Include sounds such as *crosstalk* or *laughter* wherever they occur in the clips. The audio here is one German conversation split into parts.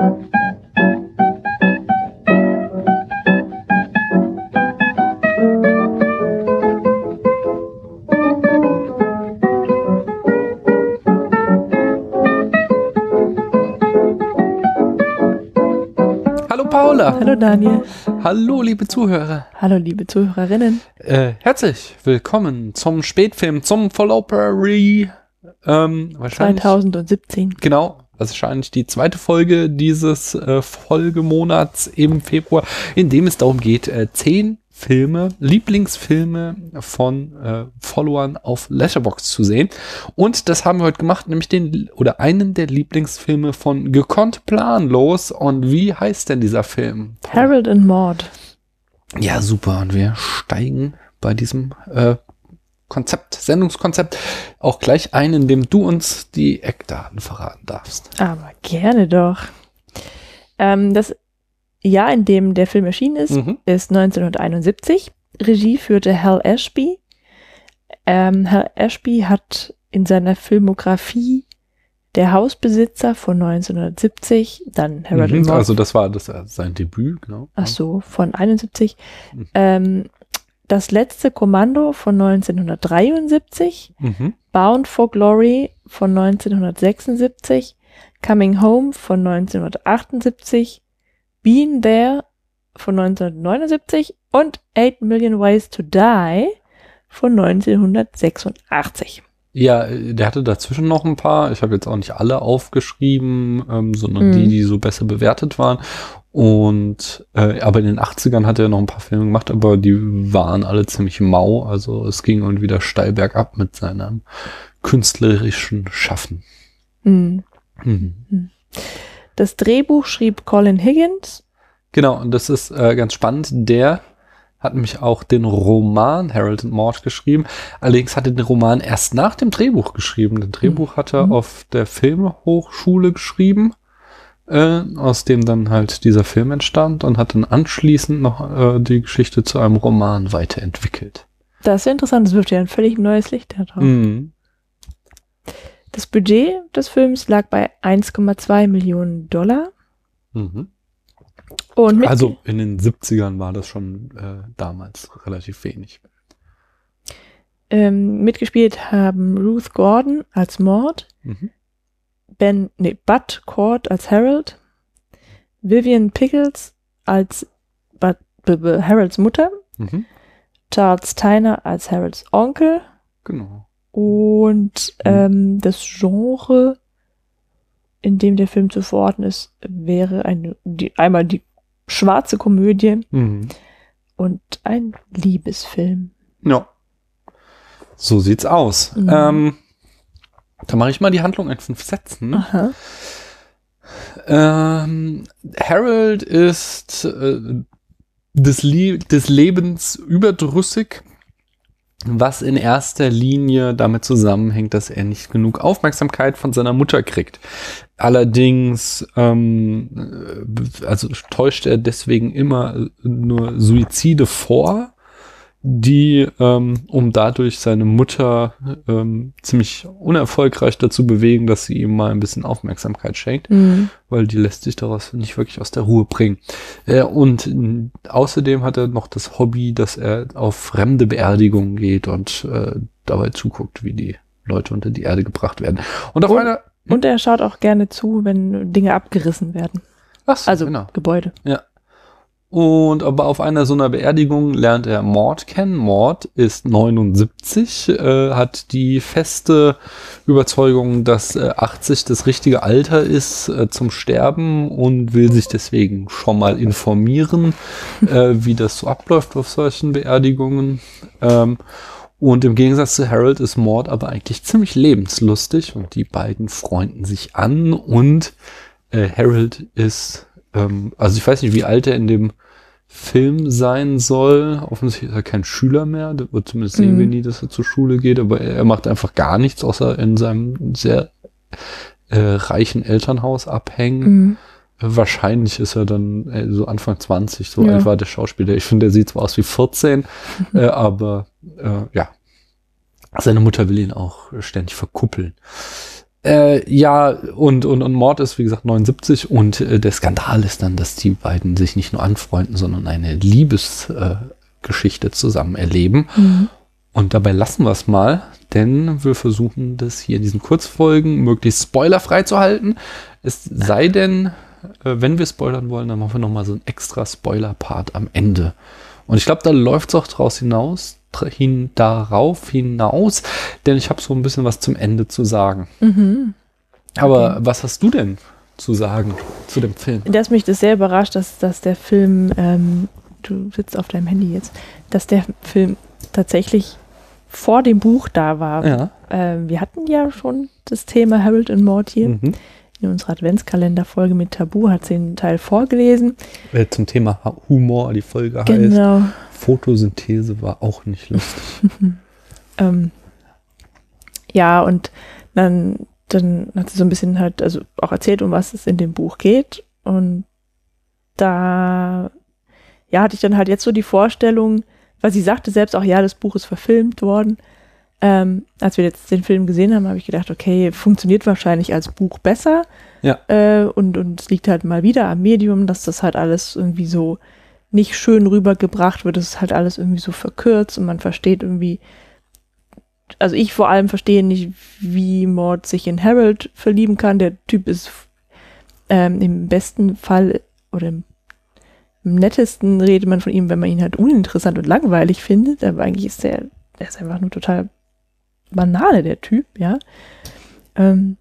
Hallo Paula. Hallo Daniel. Hallo liebe Zuhörer. Hallo liebe Zuhörerinnen. Äh, herzlich willkommen zum Spätfilm, zum Follow-Perry. Ähm, wahrscheinlich. 2017. Genau, wahrscheinlich die zweite Folge dieses äh, Folgemonats im Februar, in dem es darum geht, äh, zehn Filme, Lieblingsfilme von äh, Followern auf Letterbox zu sehen. Und das haben wir heute gemacht, nämlich den oder einen der Lieblingsfilme von Gekonnt Planlos. Und wie heißt denn dieser Film? Harold and Maud. Ja, super. Und wir steigen bei diesem äh, Konzept, Sendungskonzept auch gleich ein, indem du uns die Eckdaten verraten darfst. Aber gerne doch. Ähm, das Jahr, in dem der Film erschienen ist, Mhm. ist 1971. Regie führte Hal Ashby. Ähm, Hal Ashby hat in seiner Filmografie Der Hausbesitzer von 1970, dann Harold Mhm, also das war das äh, sein Debüt, genau. Ach so, von 71. Mhm. Ähm, das letzte Kommando von 1973. Mhm. Bound for Glory von 1976. Coming Home von 1978. Been There von 1979 und 8 Million Ways to Die von 1986. Ja, der hatte dazwischen noch ein paar. Ich habe jetzt auch nicht alle aufgeschrieben, ähm, sondern Mhm. die, die so besser bewertet waren. Und äh, aber in den 80ern hat er noch ein paar Filme gemacht, aber die waren alle ziemlich mau. Also es ging irgendwie wieder steil bergab mit seinem künstlerischen Schaffen. Hm. Mhm. Das Drehbuch schrieb Colin Higgins. Genau, und das ist äh, ganz spannend. Der hat nämlich auch den Roman Harold and Maud geschrieben. Allerdings hat er den Roman erst nach dem Drehbuch geschrieben. Das Drehbuch hat er Mhm. auf der Filmhochschule geschrieben, äh, aus dem dann halt dieser Film entstand und hat dann anschließend noch äh, die Geschichte zu einem Roman weiterentwickelt. Das ist ja interessant, das wirft ja ein völlig neues Licht darauf. Mhm. Das Budget des Films lag bei 1,2 Millionen Dollar. Mhm. Also in den 70ern war das schon äh, damals relativ wenig. ähm, mitgespielt haben Ruth Gordon als Maud, Mhm. Ben, nee, Bud Cord als Harold, Vivian Pickles als Bud, B B Harolds Mutter, Mhm. Charles Tyner als Harolds Onkel Genau. und ähm, das Genre, in dem der Film zu verorten ist, wäre eine, die, einmal die schwarze Komödie Mhm. und ein Liebesfilm. Ja. So sieht's aus. Mhm. Ähm, da mache ich mal die Handlung in fünf Sätzen. Aha. Ähm, Harold ist äh, des, des Lebens überdrüssig, was in erster Linie damit zusammenhängt, dass er nicht genug Aufmerksamkeit von seiner Mutter kriegt. Allerdings, ähm, äh, also täuscht er deswegen immer nur Suizide vor, die, ähm, um dadurch seine Mutter ähm, ziemlich unerfolgreich dazu bewegen, dass sie ihm mal ein bisschen Aufmerksamkeit schenkt Mhm. weil die lässt sich daraus nicht wirklich aus der Ruhe bringen. Äh, und äh, außerdem hat er noch das Hobby, dass er auf fremde Beerdigungen geht und äh, dabei zuguckt, wie die Leute unter die Erde gebracht werden. Und auf Und- einer, Und er schaut auch gerne zu, wenn Dinge abgerissen werden. ach so, Also genau. Gebäude. Und aber auf einer so einer Beerdigung lernt er Mord kennen. Mord ist 79, äh, hat die feste Überzeugung, dass äh, 80 das richtige Alter ist äh, zum Sterben und will sich deswegen schon mal informieren, äh, wie das so abläuft auf solchen Beerdigungen. Ähm, und im Gegensatz zu Harold ist Mord aber eigentlich ziemlich lebenslustig und die beiden freunden sich an und äh, Harold ist, ähm, also ich weiß nicht, wie alt er in dem Film sein soll. Offensichtlich ist er kein Schüler mehr. Wird zumindest sehen Mhm. wir nie, dass er zur Schule geht, aber er, macht einfach gar nichts, außer in seinem sehr äh, reichen Elternhaus abhängen. Mhm. Wahrscheinlich ist er dann äh, so Anfang 20, so Ja. alt war der Schauspieler. Ich finde, er sieht zwar aus wie 14, *laughs* äh, aber äh, ja, seine Mutter will ihn auch ständig verkuppeln. Äh, ja, und, und, und Mord ist, wie gesagt, 79 und äh, der Skandal ist dann, dass die beiden sich nicht nur anfreunden, sondern eine Liebesgeschichte äh, zusammen erleben. Mhm. Und dabei lassen wir es mal, denn wir versuchen das hier in diesen Kurzfolgen möglichst spoilerfrei zu halten. Es sei denn, äh, wenn wir spoilern wollen, dann machen wir nochmal so einen extra Spoiler-Part am Ende. Und ich glaube, da läuft es auch draus hinaus, hin, darauf hinaus, denn ich habe so ein bisschen was zum Ende zu sagen. Mhm. Okay. Aber was hast du denn zu sagen zu dem Film? Dass mich das sehr überrascht, dass, dass der Film, ähm, du sitzt auf deinem Handy jetzt, dass der Film tatsächlich vor dem Buch da war. Ja. Ähm, wir hatten ja schon das Thema Harold und Morty. Mhm. In unserer Adventskalenderfolge mit Tabu hat sie den Teil vorgelesen. Äh, zum Thema Humor, die Folge genau. heißt. Photosynthese war auch nicht lustig. *laughs* ähm, ja, und dann, dann hat sie so ein bisschen halt, also auch erzählt, um was es in dem Buch geht. Und da, ja, hatte ich dann halt jetzt so die Vorstellung, weil sie sagte selbst auch, ja, das Buch ist verfilmt worden. Ähm, als wir jetzt den Film gesehen haben, habe ich gedacht, okay, funktioniert wahrscheinlich als Buch besser. Ja. Äh, und, und es liegt halt mal wieder am Medium, dass das halt alles irgendwie so nicht schön rübergebracht wird. Es ist halt alles irgendwie so verkürzt und man versteht irgendwie, also ich vor allem verstehe nicht, wie Mord sich in Harold verlieben kann. Der Typ ist ähm, im besten Fall oder im, im, nettesten redet man von ihm, wenn man ihn halt uninteressant und langweilig findet. Aber eigentlich ist der, der ist einfach nur total banale, der Typ, ja. Ähm,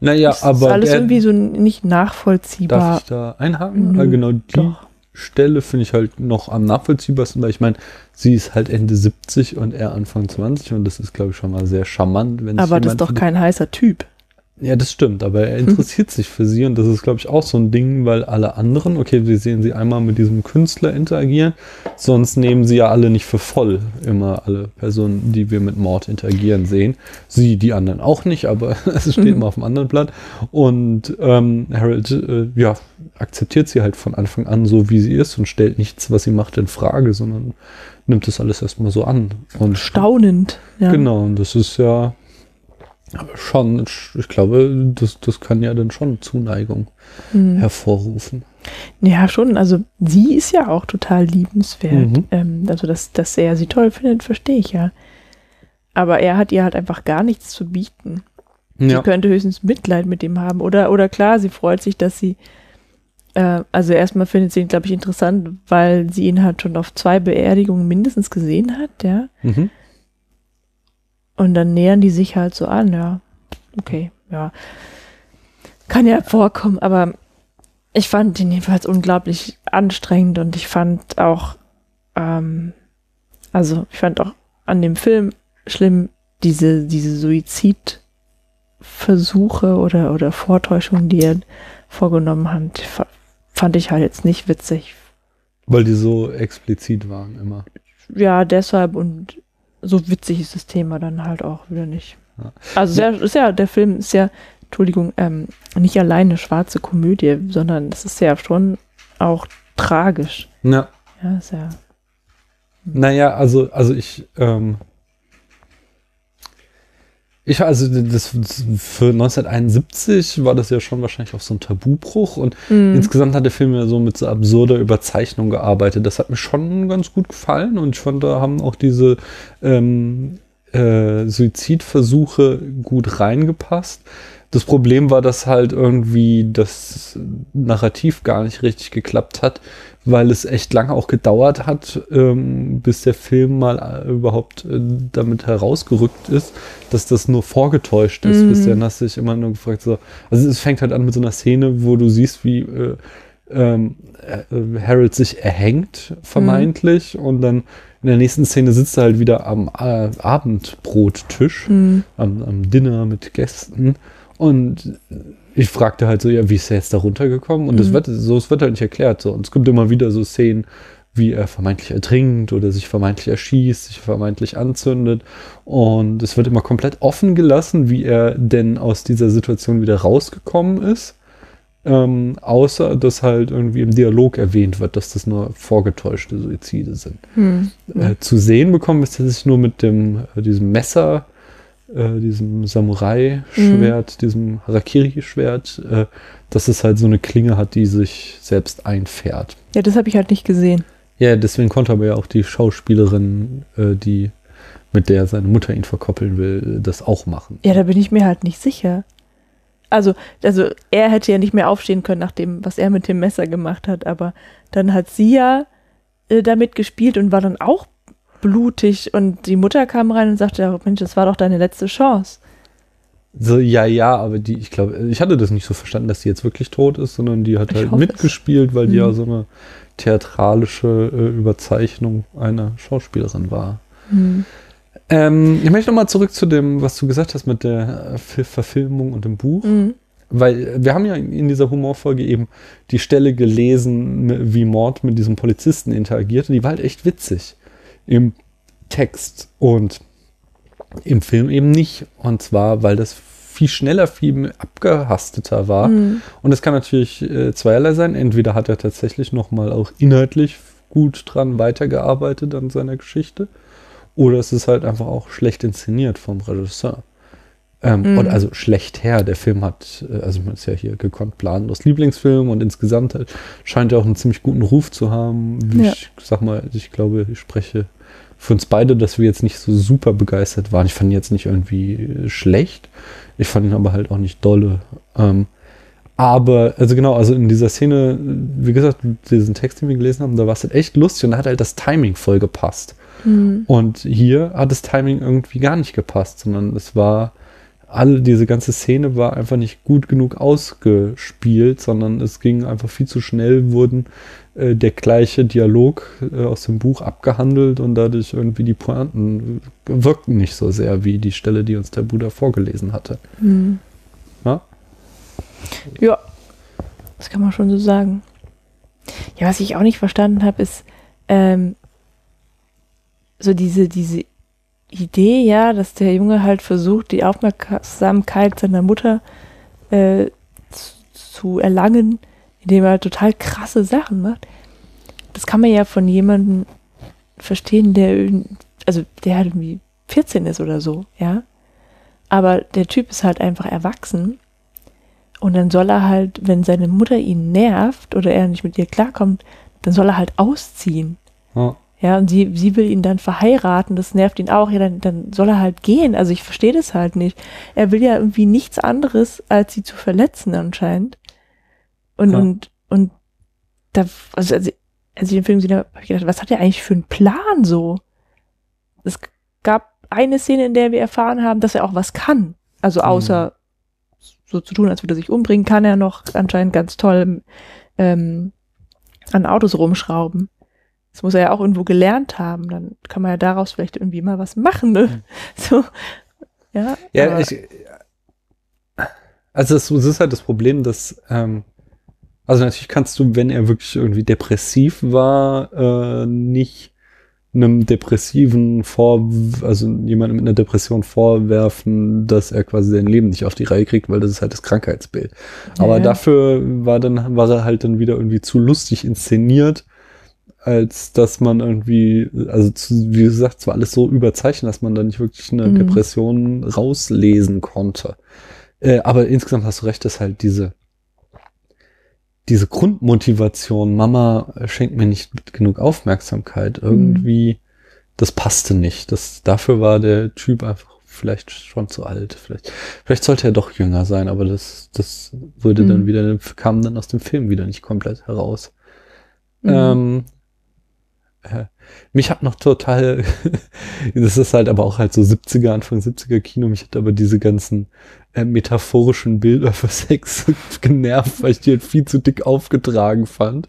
naja, ist aber. Ist alles der, irgendwie so nicht nachvollziehbar. Darf ich da einhaken? Mhm, genau die doch. Stelle finde ich halt noch am nachvollziehbarsten, weil ich meine, sie ist halt Ende 70 und er Anfang 20 und das ist, glaube ich, schon mal sehr charmant. Wenn aber das ist doch kein heißer Typ. Ja, das stimmt, aber er interessiert *laughs* sich für sie und das ist, glaube ich, auch so ein Ding, weil alle anderen, okay, wir sehen sie einmal mit diesem Künstler interagieren, sonst nehmen sie ja alle nicht für voll, immer alle Personen, die wir mit Mord interagieren, sehen. Sie, die anderen auch nicht, aber *laughs* es steht mhm. immer auf dem anderen Blatt. Und ähm, Harold, äh, ja, akzeptiert sie halt von Anfang an so, wie sie ist und stellt nichts, was sie macht, in Frage, sondern nimmt das alles erstmal so an. Und Staunend. Ja. Genau, und das ist ja aber schon, ich glaube, das, das kann ja dann schon Zuneigung mhm. hervorrufen. Ja, schon. Also sie ist ja auch total liebenswert. Mhm. Ähm, also, dass, dass er sie toll findet, verstehe ich ja. Aber er hat ihr halt einfach gar nichts zu bieten. Ja. Sie könnte höchstens Mitleid mit ihm haben. Oder, oder klar, sie freut sich, dass sie, äh, also erstmal findet sie ihn, glaube ich, interessant, weil sie ihn halt schon auf zwei Beerdigungen mindestens gesehen hat, ja. Mhm. Und dann nähern die sich halt so an, ja. Okay, ja. Kann ja vorkommen, aber ich fand den jedenfalls unglaublich anstrengend und ich fand auch, ähm, also ich fand auch an dem Film schlimm, diese, diese Suizidversuche oder, oder Vortäuschungen, die er vorgenommen hat, fand ich halt jetzt nicht witzig. Weil die so explizit waren immer. Ja, deshalb und so witzig ist das Thema dann halt auch wieder nicht. Ja. Also sehr, ist ja, der Film ist ja, Entschuldigung, ähm, nicht alleine eine schwarze Komödie, sondern es ist ja schon auch tragisch. Ja. Ja, ist ja. Naja, also, also ich, ähm, ich also das, für 1971 war das ja schon wahrscheinlich auch so ein Tabubruch und mm. insgesamt hat der Film ja so mit so absurder Überzeichnung gearbeitet. Das hat mir schon ganz gut gefallen und ich fand, da haben auch diese ähm, äh, Suizidversuche gut reingepasst. Das Problem war, dass halt irgendwie das Narrativ gar nicht richtig geklappt hat, weil es echt lange auch gedauert hat, ähm, bis der Film mal äh, überhaupt äh, damit herausgerückt ist, dass das nur vorgetäuscht ist. Mhm. Bis dann hast du dich immer nur gefragt, so, also es fängt halt an mit so einer Szene, wo du siehst, wie äh, ähm, äh, Harold sich erhängt, vermeintlich, mhm. und dann in der nächsten Szene sitzt er halt wieder am äh, Abendbrottisch, mhm. am, am Dinner mit Gästen und ich fragte halt so, ja, wie ist er jetzt da runtergekommen? Und mhm. das wird, so, es wird halt nicht erklärt. So. Und es gibt immer wieder so Szenen, wie er vermeintlich ertrinkt oder sich vermeintlich erschießt, sich vermeintlich anzündet. Und es wird immer komplett offen gelassen, wie er denn aus dieser Situation wieder rausgekommen ist. Ähm, außer dass halt irgendwie im Dialog erwähnt wird, dass das nur vorgetäuschte Suizide sind. Mhm. Äh, zu sehen bekommen ist, dass sich nur mit dem, äh, diesem Messer äh, diesem Samurai-Schwert, diesem Harakiri-Schwert, äh, dass es halt so eine Klinge hat, die sich selbst einfährt. Ja, das habe ich halt nicht gesehen. Ja, deswegen konnte aber ja auch die Schauspielerin, äh, die mit der seine Mutter ihn verkoppeln will, das auch machen. Ja, da bin ich mir halt nicht sicher. Also, also er hätte ja nicht mehr aufstehen können nach dem, was er mit dem Messer gemacht hat, aber dann hat sie ja äh, damit gespielt und war dann auch blutig und die Mutter kam rein und sagte, ja, Mensch, das war doch deine letzte Chance. So, ja, ja, aber die, ich glaube, ich hatte das nicht so verstanden, dass sie jetzt wirklich tot ist, sondern die hat halt mitgespielt, weil die Mhm. ja so eine theatralische äh, Überzeichnung einer Schauspielerin war. Hm. Ähm, ich möchte nochmal zurück zu dem, was du gesagt hast mit der äh, Ver- Verfilmung und dem Buch. Mhm. Weil wir haben ja in dieser Humorfolge eben die Stelle gelesen, wie Mord mit diesem Polizisten interagiert. Und die war halt echt witzig im Text und im Film eben nicht. Und zwar, weil das viel schneller, viel abgehasteter war. Mhm. Und es kann natürlich äh, zweierlei sein. Entweder hat er tatsächlich nochmal auch inhaltlich gut dran weitergearbeitet an seiner Geschichte. Oder es ist halt einfach auch schlecht inszeniert vom Regisseur. Ähm, Mhm. und also schlecht her. Der Film hat, äh, also man ist ja hier gekonnt planlos Lieblingsfilm und insgesamt halt scheint er auch einen ziemlich guten Ruf zu haben. Wie Ja. ich sag mal, ich glaube, ich spreche für uns beide, dass wir jetzt nicht so super begeistert waren. Ich fand ihn jetzt nicht irgendwie äh, schlecht. Ich fand ihn aber halt auch nicht dolle. Ähm, aber, also genau, also in dieser Szene, wie gesagt, diesen Text, den wir gelesen haben, da war es halt echt lustig und da hat halt das Timing voll gepasst. Mhm. Und hier hat das Timing irgendwie gar nicht gepasst, sondern es war, alle, diese ganze Szene war einfach nicht gut genug ausgespielt, sondern es ging einfach viel zu schnell, wurden äh, der gleiche Dialog äh, aus dem Buch abgehandelt und dadurch irgendwie die Pointen wirkten nicht so sehr wie die Stelle, die uns der Buddha vorgelesen hatte. Mhm. Ja? Ja, das kann man schon so sagen. Ja, was ich auch nicht verstanden habe, ist ähm, so diese, diese Idee, ja, dass der Junge halt versucht, die Aufmerksamkeit seiner Mutter äh, zu, zu erlangen, indem er total krasse Sachen macht. Das kann man ja von jemandem verstehen, der, also der halt irgendwie 14 ist oder so, ja. Aber der Typ ist halt einfach erwachsen und dann soll er halt, wenn seine Mutter ihn nervt oder er nicht mit ihr klarkommt, dann soll er halt ausziehen. Ja. Ja, und sie, sie will ihn dann verheiraten, das nervt ihn auch, ja, dann, dann soll er halt gehen. Also ich verstehe das halt nicht. Er will ja irgendwie nichts anderes, als sie zu verletzen anscheinend. Und, Ja. und, und da, also, als ich als ich den Film gesehen habe, habe ich gedacht, was hat er eigentlich für einen Plan so? Es gab eine Szene, in der wir erfahren haben, dass er auch was kann. Also außer so zu tun, als würde er sich umbringen, kann er noch anscheinend ganz toll ähm, an Autos rumschrauben. Das muss er ja auch irgendwo gelernt haben. Dann kann man ja daraus vielleicht irgendwie mal was machen. Ne? *laughs* So, ja. Ja, ich, also es, es ist halt das Problem, dass, ähm, also natürlich kannst du, wenn er wirklich irgendwie depressiv war, äh, nicht einem Depressiven vor, also jemandem mit einer Depression vorwerfen, dass er quasi sein Leben nicht auf die Reihe kriegt, weil das ist halt das Krankheitsbild. Aber Ja. dafür war dann, war er halt dann wieder irgendwie zu lustig inszeniert, als dass man irgendwie, also zu, wie gesagt, zwar alles so überzeichnet, dass man da nicht wirklich eine Mhm. Depression rauslesen konnte. Äh, aber insgesamt hast du recht, dass halt diese, diese Grundmotivation, Mama schenkt mir nicht genug Aufmerksamkeit, irgendwie, das passte nicht. Das, dafür war der Typ einfach vielleicht schon zu alt. Vielleicht, vielleicht sollte er doch jünger sein, aber das, das wurde dann Mhm. wieder, kam dann aus dem Film wieder nicht komplett heraus. Mhm. Ähm, äh, mich hat noch total, *laughs* das ist halt aber auch halt so 70er, Anfang 70er Kino, mich hat aber diese ganzen äh, metaphorischen Bilder für Sex *laughs* genervt, weil ich die halt viel zu dick aufgetragen fand.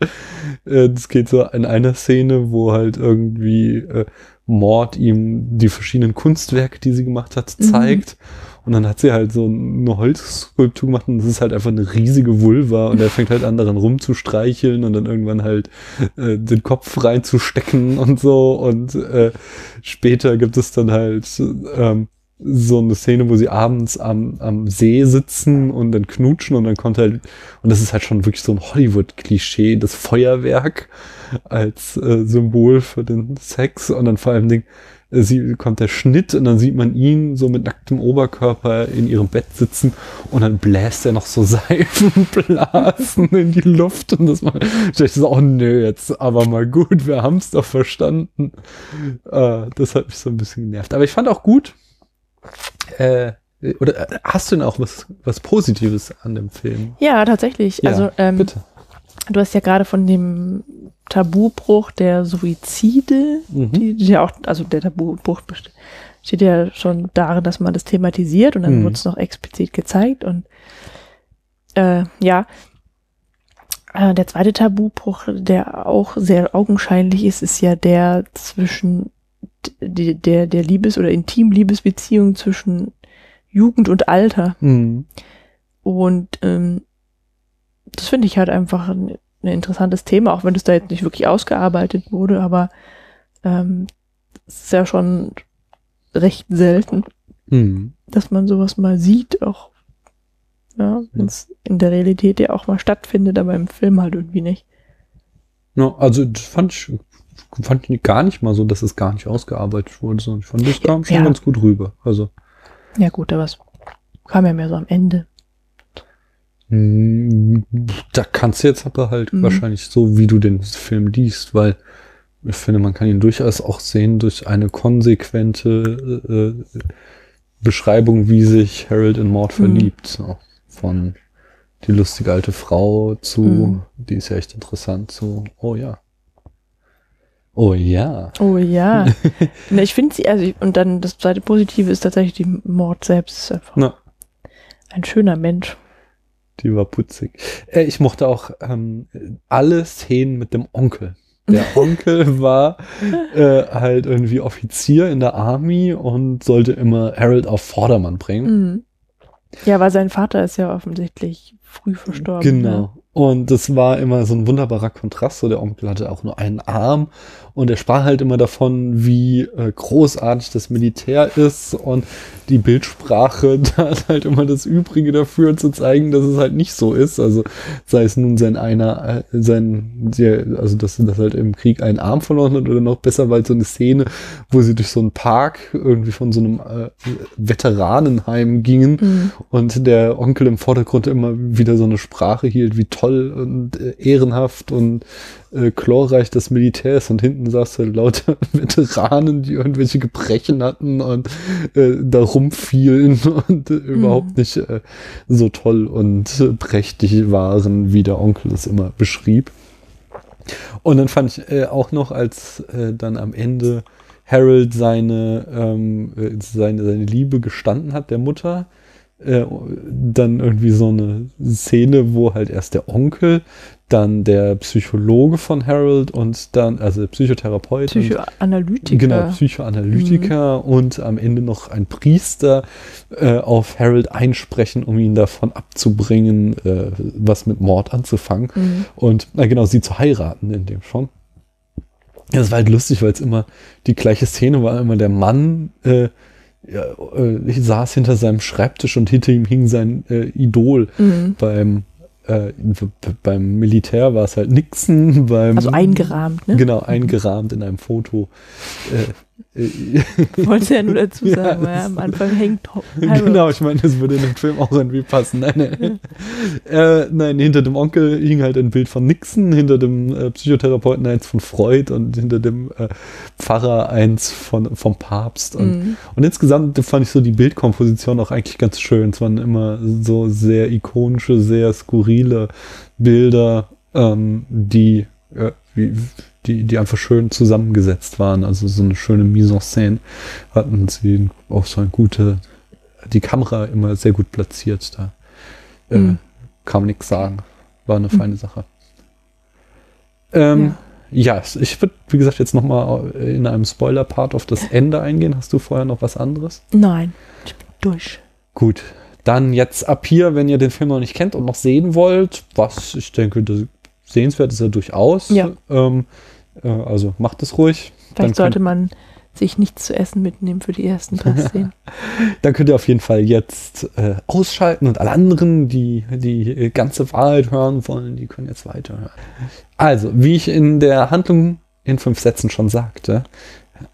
Äh, das geht so in einer Szene, wo halt irgendwie äh, Mord ihm die verschiedenen Kunstwerke, die sie gemacht hat, Mhm. Und dann hat sie halt so eine Holzskulptur gemacht und das ist halt einfach eine riesige Vulva und er fängt halt an daran rumzustreicheln und dann irgendwann halt äh, den Kopf reinzustecken und so. Und äh, später gibt es dann halt ähm, so eine Szene, wo sie abends am, am See sitzen und dann knutschen und dann kommt halt, und das ist halt schon wirklich so ein Hollywood-Klischee, das Feuerwerk als äh, Symbol für den Sex. Und dann vor allem Ding, sie kommt der Schnitt und dann sieht man ihn so mit nacktem Oberkörper in ihrem Bett sitzen und dann bläst er noch so *laughs* Seifenblasen in die Luft und das mal, ich so, oh nö, jetzt aber mal gut, wir haben es doch verstanden. Äh, das hat mich so ein bisschen genervt. Aber ich fand auch gut, äh, oder äh, hast du denn auch was, was Positives an dem Film? Ja, tatsächlich. Ja, also, ähm, bitte. Du hast ja gerade von dem Tabubruch der Suizide, Mhm. die, die ja auch, also der Tabubruch steht ja schon darin, dass man das thematisiert und dann Mhm. wird es noch explizit gezeigt und äh, ja. Äh, der zweite Tabubruch, der auch sehr augenscheinlich ist, ist ja der zwischen d- der, der Liebes- oder Intim-Liebesbeziehung zwischen Jugend und Alter. Mhm. Und ähm, das finde ich halt einfach ein, ein interessantes Thema, auch wenn es da jetzt nicht wirklich ausgearbeitet wurde, aber ähm, es ist ja schon recht selten, Mhm. dass man sowas mal sieht, auch ja, wenn es in der Realität ja auch mal stattfindet, aber im Film halt irgendwie nicht. Ja, also das fand ich, fand ich gar nicht mal so, dass es gar nicht ausgearbeitet wurde, sondern ich fand, das kam schon Ja. ganz gut rüber. Also Ja gut, aber es kam ja mehr so am Ende. Da kannst du jetzt aber halt Mhm. wahrscheinlich so, wie du den Film liest, weil ich finde, man kann ihn durchaus auch sehen durch eine konsequente äh, Beschreibung, wie sich Harold in Maud Mhm. verliebt. So. Von die lustige alte Frau zu, Mhm. die ist ja echt interessant, zu, oh ja. Oh ja. Oh ja. *laughs* Ich finde sie, also und dann das zweite Positive ist tatsächlich die Mord selbst. Ist einfach Na, ein schöner Mensch. Die war putzig. Äh, ich mochte auch ähm, alle Szenen mit dem Onkel. Der *laughs* Onkel war äh, halt irgendwie Offizier in der Army und sollte immer Harold auf Vordermann bringen. Mhm. Ja, weil sein Vater ist ja offensichtlich früh verstorben. Genau. Und das war immer so ein wunderbarer Kontrast. So der Onkel hatte auch nur einen Arm und er sprach halt immer davon, wie äh, großartig das Militär ist und die Bildsprache *laughs* tat halt immer das Übrige dafür zu zeigen, dass es halt nicht so ist. Also sei es nun sein einer, äh, sein, also dass das halt im Krieg einen Arm verloren hat oder noch besser, weil so eine Szene, wo sie durch so einen Park irgendwie von so einem äh, Veteranenheim gingen Mhm. und der Onkel im Vordergrund immer wieder so eine Sprache hielt, wie toll und äh, ehrenhaft und äh, chlorreich das Militär ist und hinten saß halt lauter *laughs* Veteranen, die irgendwelche Gebrechen hatten und äh, da rumfielen *laughs* und äh, überhaupt nicht äh, so toll und äh, prächtig waren, wie der Onkel es immer beschrieb. Und dann fand ich äh, auch noch, als äh, dann am Ende Harold seine, ähm, äh, seine, seine Liebe gestanden hat, der Mutter, äh, dann irgendwie so eine Szene, wo halt erst der Onkel, dann der Psychologe von Harold und dann, also der Psychotherapeut. und- Psychoanalytiker. Genau, Psychoanalytiker und am Ende noch ein Priester äh, auf Harold einsprechen, um ihn davon abzubringen, äh, was mit Mord anzufangen. Mhm. Und na genau, sie zu heiraten in dem schon. Das war halt lustig, weil es immer die gleiche Szene war, immer der Mann äh, ja, äh, saß hinter seinem Schreibtisch und hinter ihm hing sein äh, Idol. Mhm. Beim, äh, beim Militär war es halt Nixon, beim Also eingerahmt, ne? Genau, eingerahmt in einem Foto. Äh, Wollte ja nur dazu *laughs* Ja, sagen, weil das- am Anfang hängt Ho- *laughs* Harold. genau, ich meine, das würde in dem Film auch irgendwie passen. Nein, nein. äh, nein, hinter dem Onkel hing halt ein Bild von Nixon, hinter dem äh, Psychotherapeuten eins von Freud und hinter dem äh, Pfarrer eins von, vom Papst. Und, Mhm. und insgesamt fand ich so die Bildkomposition auch eigentlich ganz schön. Es waren immer so sehr ikonische, sehr skurrile Bilder, ähm, die, äh, wie, die, die einfach schön zusammengesetzt waren. Also so eine schöne Mise en scène hatten sie auch so eine gute, die Kamera immer sehr gut platziert. Da äh, Mhm. kann man nichts sagen. War eine feine Sache. Ähm, ja. ich würde, wie gesagt, jetzt nochmal in einem Spoiler-Part auf das Ende eingehen. Hast du vorher noch was anderes? Nein, ich bin durch. Gut, dann jetzt ab hier, wenn ihr den Film noch nicht kennt und noch sehen wollt, was ich denke, das sehenswert ist er durchaus. Ja. Ähm, äh, also macht es ruhig. Dann Vielleicht sollte man sich nichts zu essen mitnehmen für die ersten paar *laughs* Szenen. Dann könnt ihr auf jeden Fall jetzt äh, ausschalten und alle anderen, die die ganze Wahrheit hören wollen, die können jetzt weiterhören. Also, wie ich in der Handlung in fünf Sätzen schon sagte,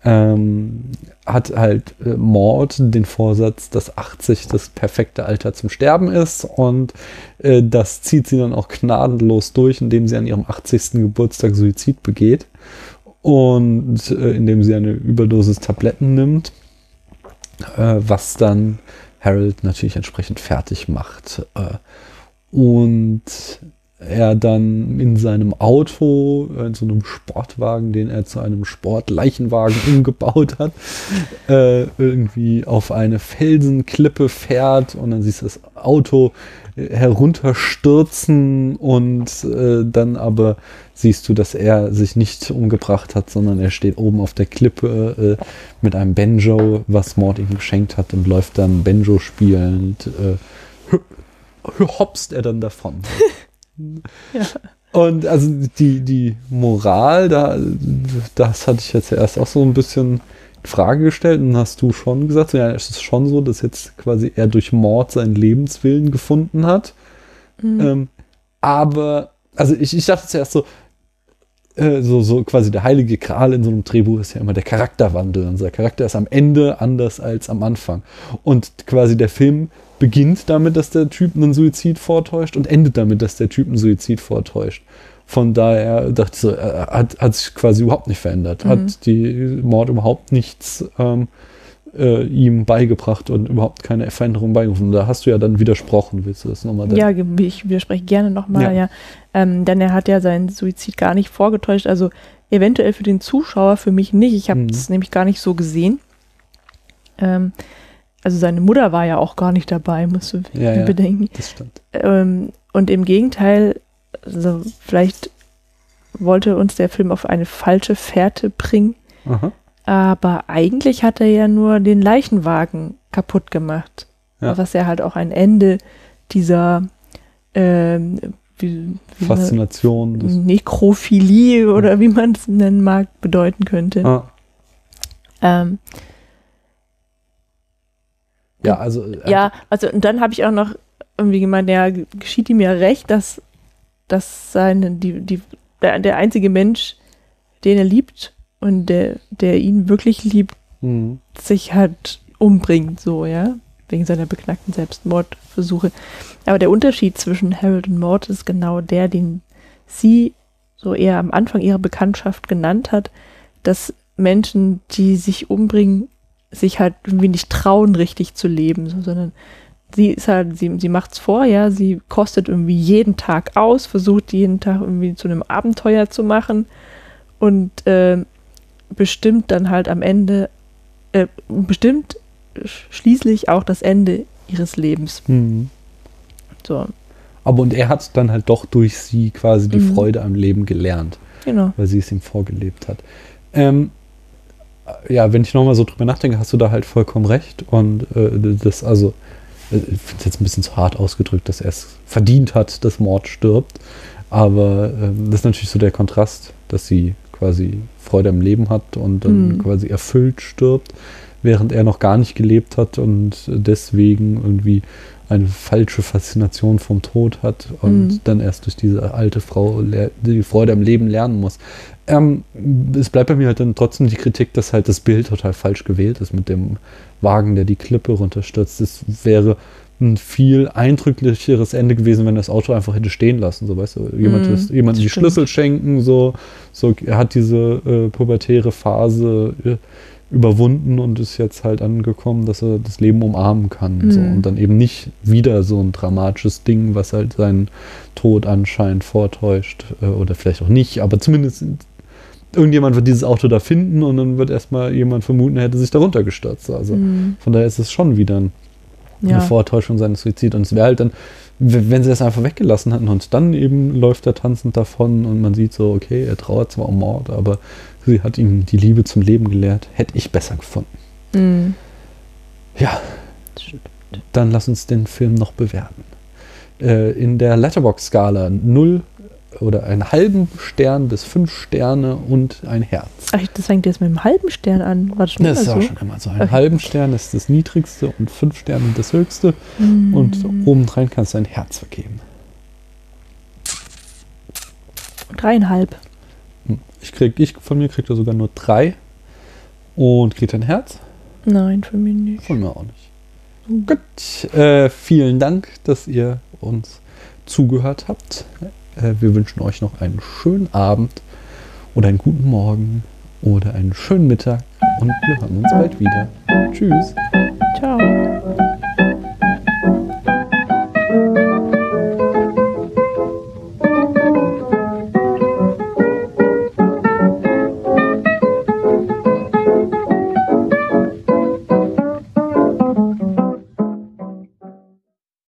ähm, hat halt äh, Mord den Vorsatz, dass 80 das perfekte Alter zum Sterben ist und äh, das zieht sie dann auch gnadenlos durch, indem sie an ihrem 80. Geburtstag Suizid begeht und äh, indem sie eine Überdosis Tabletten nimmt, äh, was dann Harold natürlich entsprechend fertig macht. Äh, und er dann in seinem Auto, in so einem Sportwagen, den er zu einem Sportleichenwagen *laughs* umgebaut hat, äh, irgendwie auf eine Felsenklippe fährt und dann siehst du das Auto äh, herunterstürzen und äh, dann aber siehst du, dass er sich nicht umgebracht hat, sondern er steht oben auf der Klippe äh, mit einem Banjo, was Mord ihm geschenkt hat und läuft dann Banjo spielend, äh, hopst er dann davon. *laughs* *laughs* Ja. Und also die, die Moral, da, das hatte ich jetzt erst auch so ein bisschen in Frage gestellt und hast du schon gesagt, ja, es ist schon so, dass jetzt quasi er durch Mord seinen Lebenswillen gefunden hat. Mhm. Ähm, aber, also ich, ich dachte zuerst so, äh, so, so quasi der heilige Kral in so einem Drehbuch ist ja immer der Charakterwandel. Unser Charakter ist am Ende anders als am Anfang. Und quasi der Film beginnt damit, dass der Typ einen Suizid vortäuscht und endet damit, dass der Typ einen Suizid vortäuscht. Von daher dachte ich so, er hat, hat sich quasi überhaupt nicht verändert, mhm. hat die Mord überhaupt nichts ähm, äh, ihm beigebracht und überhaupt keine Veränderung beigebracht. Da hast du ja dann widersprochen, willst du das nochmal? Ja, ich widerspreche gerne nochmal, ja. ja. Ähm, denn er hat ja seinen Suizid gar nicht vorgetäuscht, also eventuell für den Zuschauer, für mich nicht. Ich habe es mhm. nämlich gar nicht so gesehen. Ähm, also seine Mutter war ja auch gar nicht dabei, musst du ja, ja, bedenken. Das stimmt. Ähm, und im Gegenteil, also vielleicht wollte uns der Film auf eine falsche Fährte bringen. Aha. Aber eigentlich hat er ja nur den Leichenwagen kaputt gemacht. Ja. Was ja halt auch ein Ende dieser ähm, wie, wie Faszination. Nekrophilie oder wie man es nennen mag, bedeuten könnte. Ah. Ähm, ja, also. Äh, ja, also und dann habe ich auch noch irgendwie gemeint, ja, geschieht ihm ja recht, dass, dass seine, die, die, der, der einzige Mensch, den er liebt und der, der ihn wirklich liebt, mhm. sich halt umbringt, so, ja, wegen seiner beknackten Selbstmordversuche. Aber der Unterschied zwischen Harold und Mord ist genau der, den sie so eher am Anfang ihrer Bekanntschaft genannt hat, dass Menschen, die sich umbringen, sich halt irgendwie nicht trauen, richtig zu leben, so, sondern sie ist halt, sie, sie macht's vor, ja, sie kostet irgendwie jeden Tag aus, versucht jeden Tag irgendwie zu einem Abenteuer zu machen und äh, bestimmt dann halt am Ende, äh, bestimmt schließlich auch das Ende ihres Lebens. Mhm. So. Aber und er hat dann halt doch durch sie quasi die mhm. Freude am Leben gelernt. Genau. Weil sie es ihm vorgelebt hat. Ähm, ja, wenn ich nochmal so drüber nachdenke, hast du da halt vollkommen recht. Und äh, das, also, äh, ich finde es jetzt ein bisschen zu hart ausgedrückt, dass er es verdient hat, dass Mord stirbt. Aber äh, das ist natürlich so der Kontrast, dass sie quasi Freude am Leben hat und dann mhm. quasi erfüllt stirbt, während er noch gar nicht gelebt hat und deswegen irgendwie eine falsche Faszination vom Tod hat und mhm. dann erst durch diese alte Frau die Freude am Leben lernen muss. Ähm, es bleibt bei mir halt dann trotzdem die Kritik, dass halt das Bild total falsch gewählt ist mit dem Wagen, der die Klippe runterstürzt. Es wäre ein viel eindrücklicheres Ende gewesen, wenn das Auto einfach hätte stehen lassen. So, weißt du, jemand, mm, ist, jemand die stimmt. Schlüssel schenken, so, so, er hat diese äh, pubertäre Phase äh, überwunden und ist jetzt halt angekommen, dass er das Leben umarmen kann. Mhm. So. Und dann eben nicht wieder so ein dramatisches Ding, was halt seinen Tod anscheinend vortäuscht. Äh, oder vielleicht auch nicht, aber zumindest irgendjemand wird dieses Auto da finden und dann wird erstmal jemand vermuten, er hätte sich darunter gestürzt. Also mhm. von daher ist es schon wieder ein, ja. eine Vortäuschung seines Suizids. Und es wäre halt dann, wenn sie das einfach weggelassen hätten und dann eben läuft er tanzend davon und man sieht so, okay, er trauert zwar um Mord, aber sie hat ihm die Liebe zum Leben gelehrt, hätte ich besser gefunden. Mhm. Ja, dann lass uns den Film noch bewerten. Äh, in der Letterbox-Skala 0 oder einen halben Stern bis fünf Sterne und ein Herz. Ach, das fängt jetzt mit einem halben Stern an. War das schon Das immer ist auch so? schon immer so. Ein Okay. halben Stern ist das niedrigste und fünf Sterne das höchste. Hm. Und obendrein kannst du ein Herz vergeben. Dreieinhalb. Hm. Ich krieg, ich von mir kriegt er sogar nur drei. Und kriegt ein Herz? Nein, für mich nicht. Von mir auch nicht. Gut. Äh, vielen Dank, dass ihr uns zugehört habt. Äh, wir wünschen euch noch einen schönen Abend oder einen guten Morgen oder einen schönen Mittag und wir hören uns bald wieder. Tschüss. Ciao.